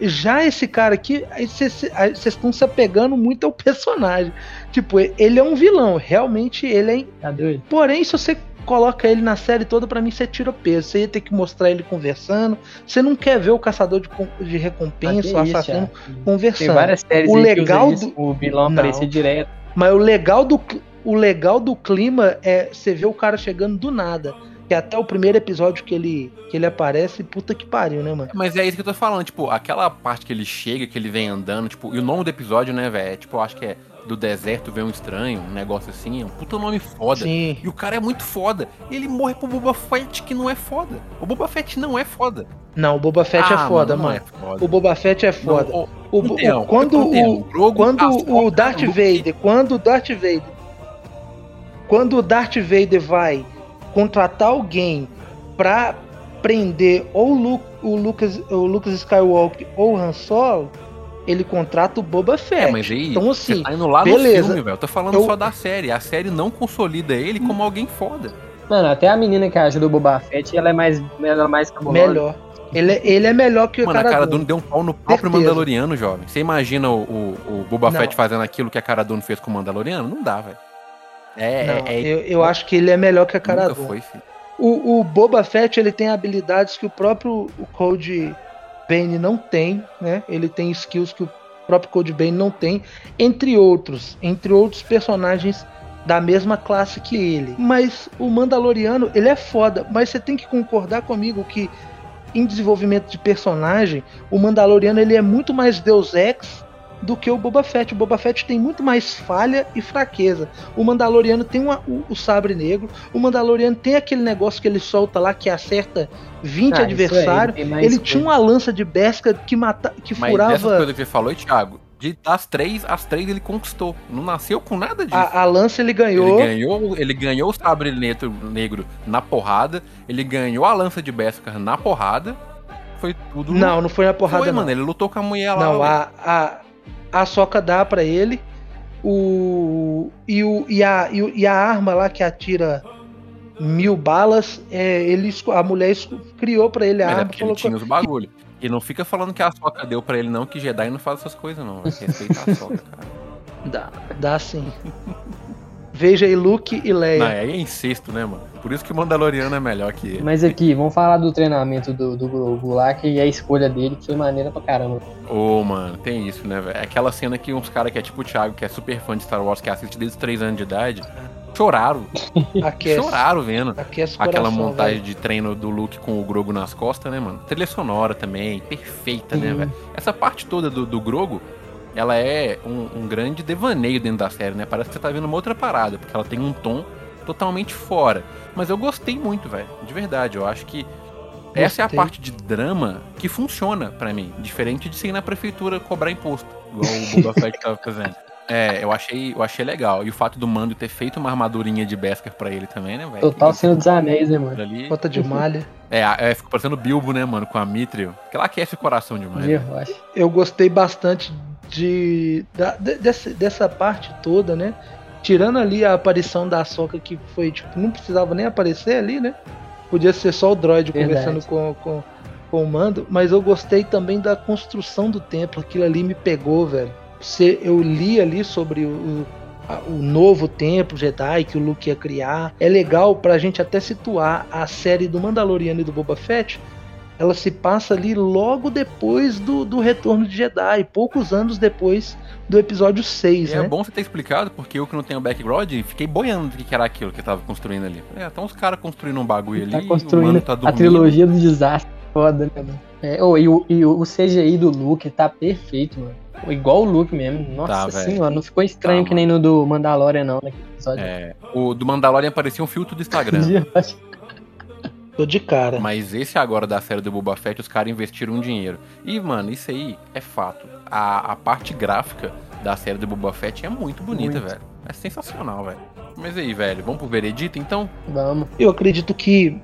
[SPEAKER 3] Já esse cara aqui, aí vocês estão se apegando muito ao personagem. Tipo, ele é um vilão, realmente ele é.
[SPEAKER 2] Tá doido?
[SPEAKER 3] Porém, se você coloca ele na série toda, pra mim você tira peso. Você ia ter que mostrar ele conversando. Você não quer ver o caçador de, de recompensa, o
[SPEAKER 2] Ah, isso,
[SPEAKER 3] assassino
[SPEAKER 2] Thiago. Tem
[SPEAKER 3] conversando.
[SPEAKER 2] várias séries
[SPEAKER 3] O legal
[SPEAKER 2] isso,
[SPEAKER 3] do-
[SPEAKER 2] o vilão
[SPEAKER 3] Não.
[SPEAKER 2] aparecer direto.
[SPEAKER 3] Mas o legal do. o legal do clima é você ver o cara chegando do nada. Que até o primeiro episódio que ele, que ele aparece, puta que pariu, né, mano?
[SPEAKER 1] Mas é isso que eu tô falando, tipo, aquela parte que ele chega, que ele vem andando, tipo, e o nome do episódio, né, velho? É, tipo, eu acho que é do deserto vem um estranho, um negócio assim, é um puta nome foda.
[SPEAKER 3] Sim.
[SPEAKER 1] E o cara é muito foda. E ele morre pro Boba Fett que não é foda. O Boba Fett não é foda.
[SPEAKER 3] Não, o Boba Fett é
[SPEAKER 1] Ah,
[SPEAKER 3] foda,
[SPEAKER 1] não
[SPEAKER 3] mano.
[SPEAKER 1] é foda.
[SPEAKER 3] O Boba Fett é foda.
[SPEAKER 1] Não,
[SPEAKER 3] O, o-
[SPEAKER 1] Então,
[SPEAKER 3] quando
[SPEAKER 1] eu entendo.
[SPEAKER 3] o,
[SPEAKER 1] Grogu,
[SPEAKER 3] quando o Darth Vader, quando o Darth Vader, quando o Darth Vader vai contratar alguém pra prender ou o, o Lucas, o Lucas Skywalker ou o Han Solo, ele contrata o Boba Fett.
[SPEAKER 1] É, mas aí,
[SPEAKER 3] então
[SPEAKER 1] você
[SPEAKER 3] assim,
[SPEAKER 1] tá indo lá
[SPEAKER 3] beleza.
[SPEAKER 1] no filme, velho. Eu tô falando
[SPEAKER 3] Eu-
[SPEAKER 1] só da série. A série não consolida ele como alguém foda.
[SPEAKER 2] Mano, até a menina que ajuda o Boba Fett, ela é mais, ela é mais cabulosa.
[SPEAKER 3] melhor. Ele, é- ele é melhor que o
[SPEAKER 1] Mano, a
[SPEAKER 3] cara
[SPEAKER 1] Cara.
[SPEAKER 3] Dune
[SPEAKER 1] deu um pau no próprio
[SPEAKER 3] Certeza.
[SPEAKER 1] Mandaloriano, jovem. Você imagina o, o, o Boba
[SPEAKER 3] Não.
[SPEAKER 1] Fett fazendo aquilo que a Cara Dune fez com o Mandaloriano? Não dá, velho. É,
[SPEAKER 3] Não,
[SPEAKER 1] é, é
[SPEAKER 3] eu, eu acho que ele é melhor que a cara
[SPEAKER 1] nunca
[SPEAKER 3] Dune.
[SPEAKER 1] foi, filho.
[SPEAKER 3] O, o Boba Fett ele tem habilidades que o próprio o Code Bane não tem, né? Ele tem skills que o próprio Code Bane não tem, entre outros, entre outros personagens da mesma classe que ele. Mas o Mandaloriano, ele é foda, mas você tem que concordar comigo que em desenvolvimento de personagem, o Mandaloriano ele é muito mais Deus Ex do que o Boba Fett. O Boba Fett tem muito mais falha e fraqueza. O Mandaloriano tem uma- o, o sabre negro. O Mandaloriano tem aquele negócio que ele solta lá que acerta 20
[SPEAKER 2] Ah, isso é,
[SPEAKER 3] adversários.
[SPEAKER 2] ele
[SPEAKER 3] Ele
[SPEAKER 2] coisa.
[SPEAKER 3] tinha uma lança de Berska que, mata, que
[SPEAKER 1] Mas
[SPEAKER 3] furava.
[SPEAKER 1] dessas coisas que você falou, Thiago, de das três, as três ele conquistou. Não nasceu com nada disso.
[SPEAKER 3] A, a lança ele
[SPEAKER 1] Ele
[SPEAKER 3] ganhou.
[SPEAKER 1] ganhou, ele ganhou o sabre negro, negro na porrada, ele ganhou a lança de Beskar na porrada. Foi tudo.
[SPEAKER 3] Não, não foi na porrada,
[SPEAKER 1] foi,
[SPEAKER 3] não.
[SPEAKER 1] mano. Ele lutou com a mulher lá.
[SPEAKER 3] Não, a, a, a soca dá pra ele. O, e, o, e, a, e, e a arma lá que atira mil balas, é, ele, a mulher criou pra ele a
[SPEAKER 1] Mas é
[SPEAKER 3] arma.
[SPEAKER 1] porque ele
[SPEAKER 3] Falou,
[SPEAKER 1] tinha os bagulho. E não fica falando que a soca deu pra ele, não, que Jedi não faz essas coisas, não. Vai respeitar a soca, cara.
[SPEAKER 3] Dá, dá sim. [laughs] Veja aí Luke e Leia.
[SPEAKER 1] Não, aí é incesto, né, mano? Por isso que o Mandaloriano é melhor que ele.
[SPEAKER 2] Mas aqui, vamos falar do treinamento do, do Grogu lá, que a escolha dele foi maneira pra caramba.
[SPEAKER 1] Ô, mano, tem isso, né, velho? Aquela cena que uns caras que é tipo o Thiago, que é super fã de Star Wars, que assiste desde os 3 anos de idade, choraram. [laughs]
[SPEAKER 3] Aquece,
[SPEAKER 1] Choraram vendo.
[SPEAKER 3] aquece o
[SPEAKER 1] Aquela
[SPEAKER 3] coração,
[SPEAKER 1] montagem
[SPEAKER 3] velho.
[SPEAKER 1] de treino do Luke com o Grogo nas costas, né, mano? Trilha sonora também, perfeita, né,
[SPEAKER 2] Sim.
[SPEAKER 1] velho? Essa parte toda do, do Grogo, ela é um, um grande devaneio dentro da série, né? Parece que você tá vendo uma outra parada, porque ela tem um tom totalmente fora. Mas eu gostei muito, velho. De verdade, eu acho que essa é a
[SPEAKER 3] Gostei.
[SPEAKER 1] parte de drama que funciona pra mim. Diferente de ser na prefeitura cobrar imposto, igual o Boba Fett tava fazendo. [laughs] É, eu achei, eu achei legal. E o fato do Mando ter feito uma armadurinha de Beskar pra ele também, né, velho?
[SPEAKER 2] Total Senhor dos Anéis, né, mano?
[SPEAKER 1] ali.
[SPEAKER 3] Bota de malha. [laughs]
[SPEAKER 1] É, é, fica parecendo Bilbo, né, mano, com a Mithril. Que ela aquece o coração demais. né?
[SPEAKER 2] Eu
[SPEAKER 3] gostei bastante de, da- de- dessa, dessa parte toda, né? Tirando ali a aparição da Soca, que foi, tipo, não precisava nem aparecer ali, né? Podia ser só o droid
[SPEAKER 2] Verdade.
[SPEAKER 3] conversando com, com, com o mando, mas eu gostei também da construção do templo. Aquilo ali me pegou, velho. Você, eu li ali sobre o, o novo templo Jedi que o Luke ia criar. É legal pra gente até situar a série do Mandaloriano e do Boba Fett. Ela se passa ali logo depois do, do retorno de Jedi, poucos anos depois do episódio 6,
[SPEAKER 1] E é
[SPEAKER 3] né?
[SPEAKER 1] bom você ter explicado, porque eu que não tenho background, fiquei boiando do que era aquilo que tava construindo ali. É, então os caras construindo um bagulho ali,
[SPEAKER 2] Tá
[SPEAKER 1] o
[SPEAKER 2] construindo
[SPEAKER 1] mano tá
[SPEAKER 2] a trilogia do desastre. Foda, né, mano? É, ô, e, o, e o CGI do Luke tá perfeito, mano. Igual o Luke mesmo. Nossa
[SPEAKER 1] Tá,
[SPEAKER 2] senhora, não ficou estranho
[SPEAKER 1] Tá,
[SPEAKER 2] que nem no do Mandalorian, não, naquele episódio.
[SPEAKER 1] É, o do Mandalorian parecia um filtro do Instagram. [laughs]
[SPEAKER 3] Tô de cara.
[SPEAKER 1] Mas esse agora da série do Boba Fett, os caras investiram um dinheiro. E, mano, isso aí é fato. A, a parte gráfica da série do Boba Fett é muito bonita,
[SPEAKER 2] Muito.
[SPEAKER 1] velho. É sensacional, velho. Mas aí, velho, vamos pro veredito então?
[SPEAKER 2] Vamos.
[SPEAKER 3] Eu acredito que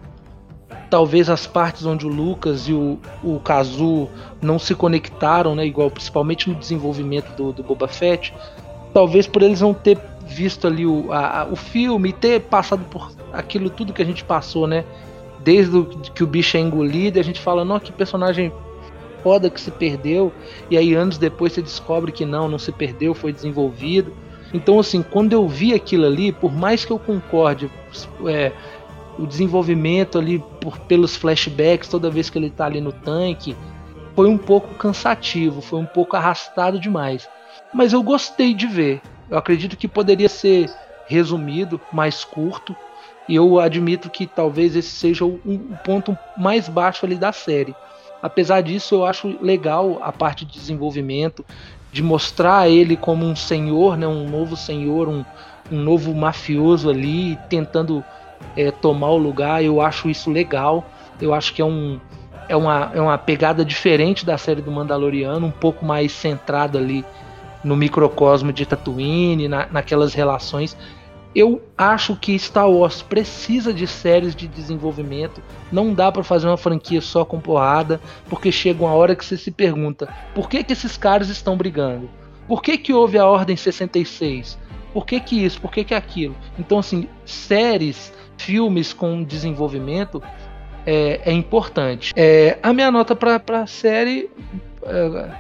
[SPEAKER 3] talvez as partes onde o Lucas e o, o Kazu não se conectaram, né? Igual principalmente no desenvolvimento do, do Boba Fett, talvez por eles não ter visto ali o, a- a- o filme e ter passado por aquilo tudo que a gente passou, né? Desde que o bicho é engolido, a gente fala, não, que personagem foda que se perdeu, e aí anos depois você descobre que não, não se perdeu, foi desenvolvido. Então, assim, quando eu vi aquilo ali, por mais que eu concorde, é, o desenvolvimento ali por, pelos flashbacks, toda vez que ele tá ali no tanque, foi um pouco cansativo, foi um pouco arrastado demais. Mas eu gostei de ver. Eu acredito que poderia ser resumido, mais curto. E eu admito que talvez esse seja o um ponto mais baixo ali da série. Apesar disso, eu acho legal a parte de desenvolvimento, de mostrar ele como um senhor, né, um novo senhor, um, um novo mafioso ali, tentando é, tomar o lugar. Eu acho isso legal. Eu acho que é, um, é, uma, é uma pegada diferente da série do Mandaloriano, um pouco mais centrada ali no microcosmo de Tatooine, na, naquelas relações eu acho que Star Wars precisa de séries de desenvolvimento. Não dá para fazer uma franquia só com porrada, porque chega uma hora que você se pergunta: por que, que esses caras estão brigando? Por que, que houve a Ordem 66? Por que, que isso? Por que, que aquilo? Então, assim, séries, filmes com desenvolvimento é, é importante. É, a minha nota para a série, é,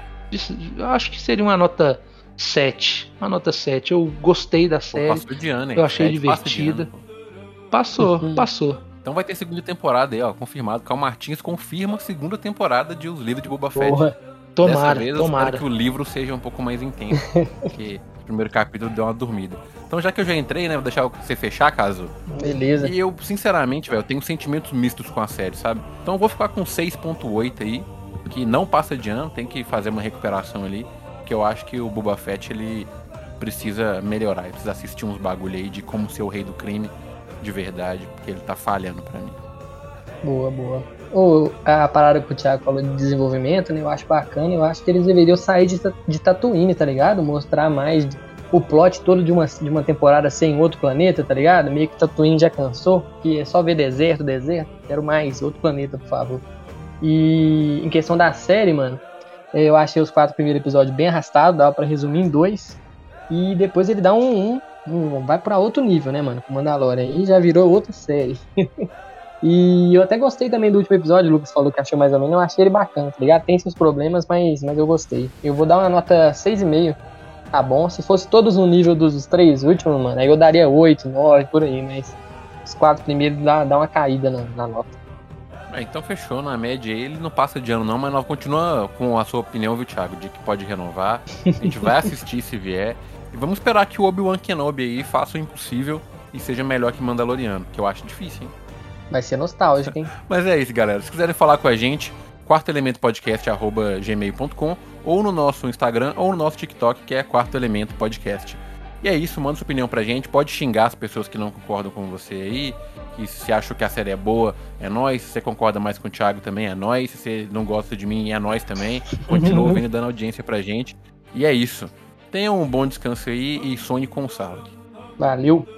[SPEAKER 3] acho que seria uma nota 7. Uma nota 7. Eu gostei da série. Pô, passou de ano, hein? Eu achei divertida. Ano, passou, uhum. passou.
[SPEAKER 1] Então vai ter segunda temporada aí, ó, confirmado. Cal Martins confirma a segunda temporada de Os Livros de Boba Fett. Porra.
[SPEAKER 3] Tomara,
[SPEAKER 1] vez,
[SPEAKER 3] tomara.
[SPEAKER 1] espero que o livro seja um pouco mais intenso. [laughs] porque o primeiro capítulo deu uma dormida. Então, já que eu já entrei, né, vou deixar você fechar, caso.
[SPEAKER 2] Beleza.
[SPEAKER 1] E eu, sinceramente, velho, eu tenho sentimentos mistos com a série, sabe? Então eu vou ficar com 6.8 aí, que não passa de ano, tem que fazer uma recuperação ali que eu acho que o Boba Fett ele precisa melhorar, ele precisa assistir uns bagulho aí de como ser o rei do crime de verdade, porque ele tá falhando para mim.
[SPEAKER 2] Boa, boa. Ou a parada que o Thiago falou de desenvolvimento, né? Eu acho bacana, eu acho que eles deveriam sair de, de Tatooine, tá ligado? Mostrar mais o plot todo de uma, de uma temporada sem outro planeta, tá ligado? Meio que Tatooine já cansou, que é só ver deserto, deserto. Quero mais, outro planeta, por favor. E em questão da série, mano, eu achei os quatro primeiros episódios bem arrastados, dá para resumir em dois. E depois ele dá um. um, um vai para outro nível, né, mano? Com Mandalorian. E já virou outra série. [laughs] e eu até gostei também do último episódio, o Lucas falou que achou mais ou menos. Eu achei ele bacana, tá ligado? Tem seus problemas, mas, mas eu gostei. Eu vou dar uma nota 6,5. Tá bom? Se fosse todos no nível dos três últimos, mano, aí eu daria 8, 9, por aí, mas os quatro primeiros dá, dá uma caída na, na nota.
[SPEAKER 1] É, então fechou, na média ele não passa de ano não, mas nós continua com a sua opinião, viu, Thiago, de que pode renovar. A gente vai [laughs] assistir se vier. E vamos esperar que o Obi-Wan Kenobi aí faça o impossível e seja melhor que Mandaloriano, que eu acho difícil, hein?
[SPEAKER 2] Vai ser nostálgico, hein? [laughs]
[SPEAKER 1] mas é isso, galera. Se quiserem falar com a gente, quarto elemento podcast gmail.com ou no nosso Instagram ou no nosso TikTok, que é quarto elemento podcast. E é isso, manda sua opinião pra gente. Pode xingar as pessoas que não concordam com você aí. Que se achou que a série é boa, é nós. Se você concorda mais com o Thiago também, é nós. Se você não gosta de mim, é nós também. Continua vindo dando audiência pra gente. E é isso. Tenha um bom descanso aí e sonhe com o Salad.
[SPEAKER 2] Valeu!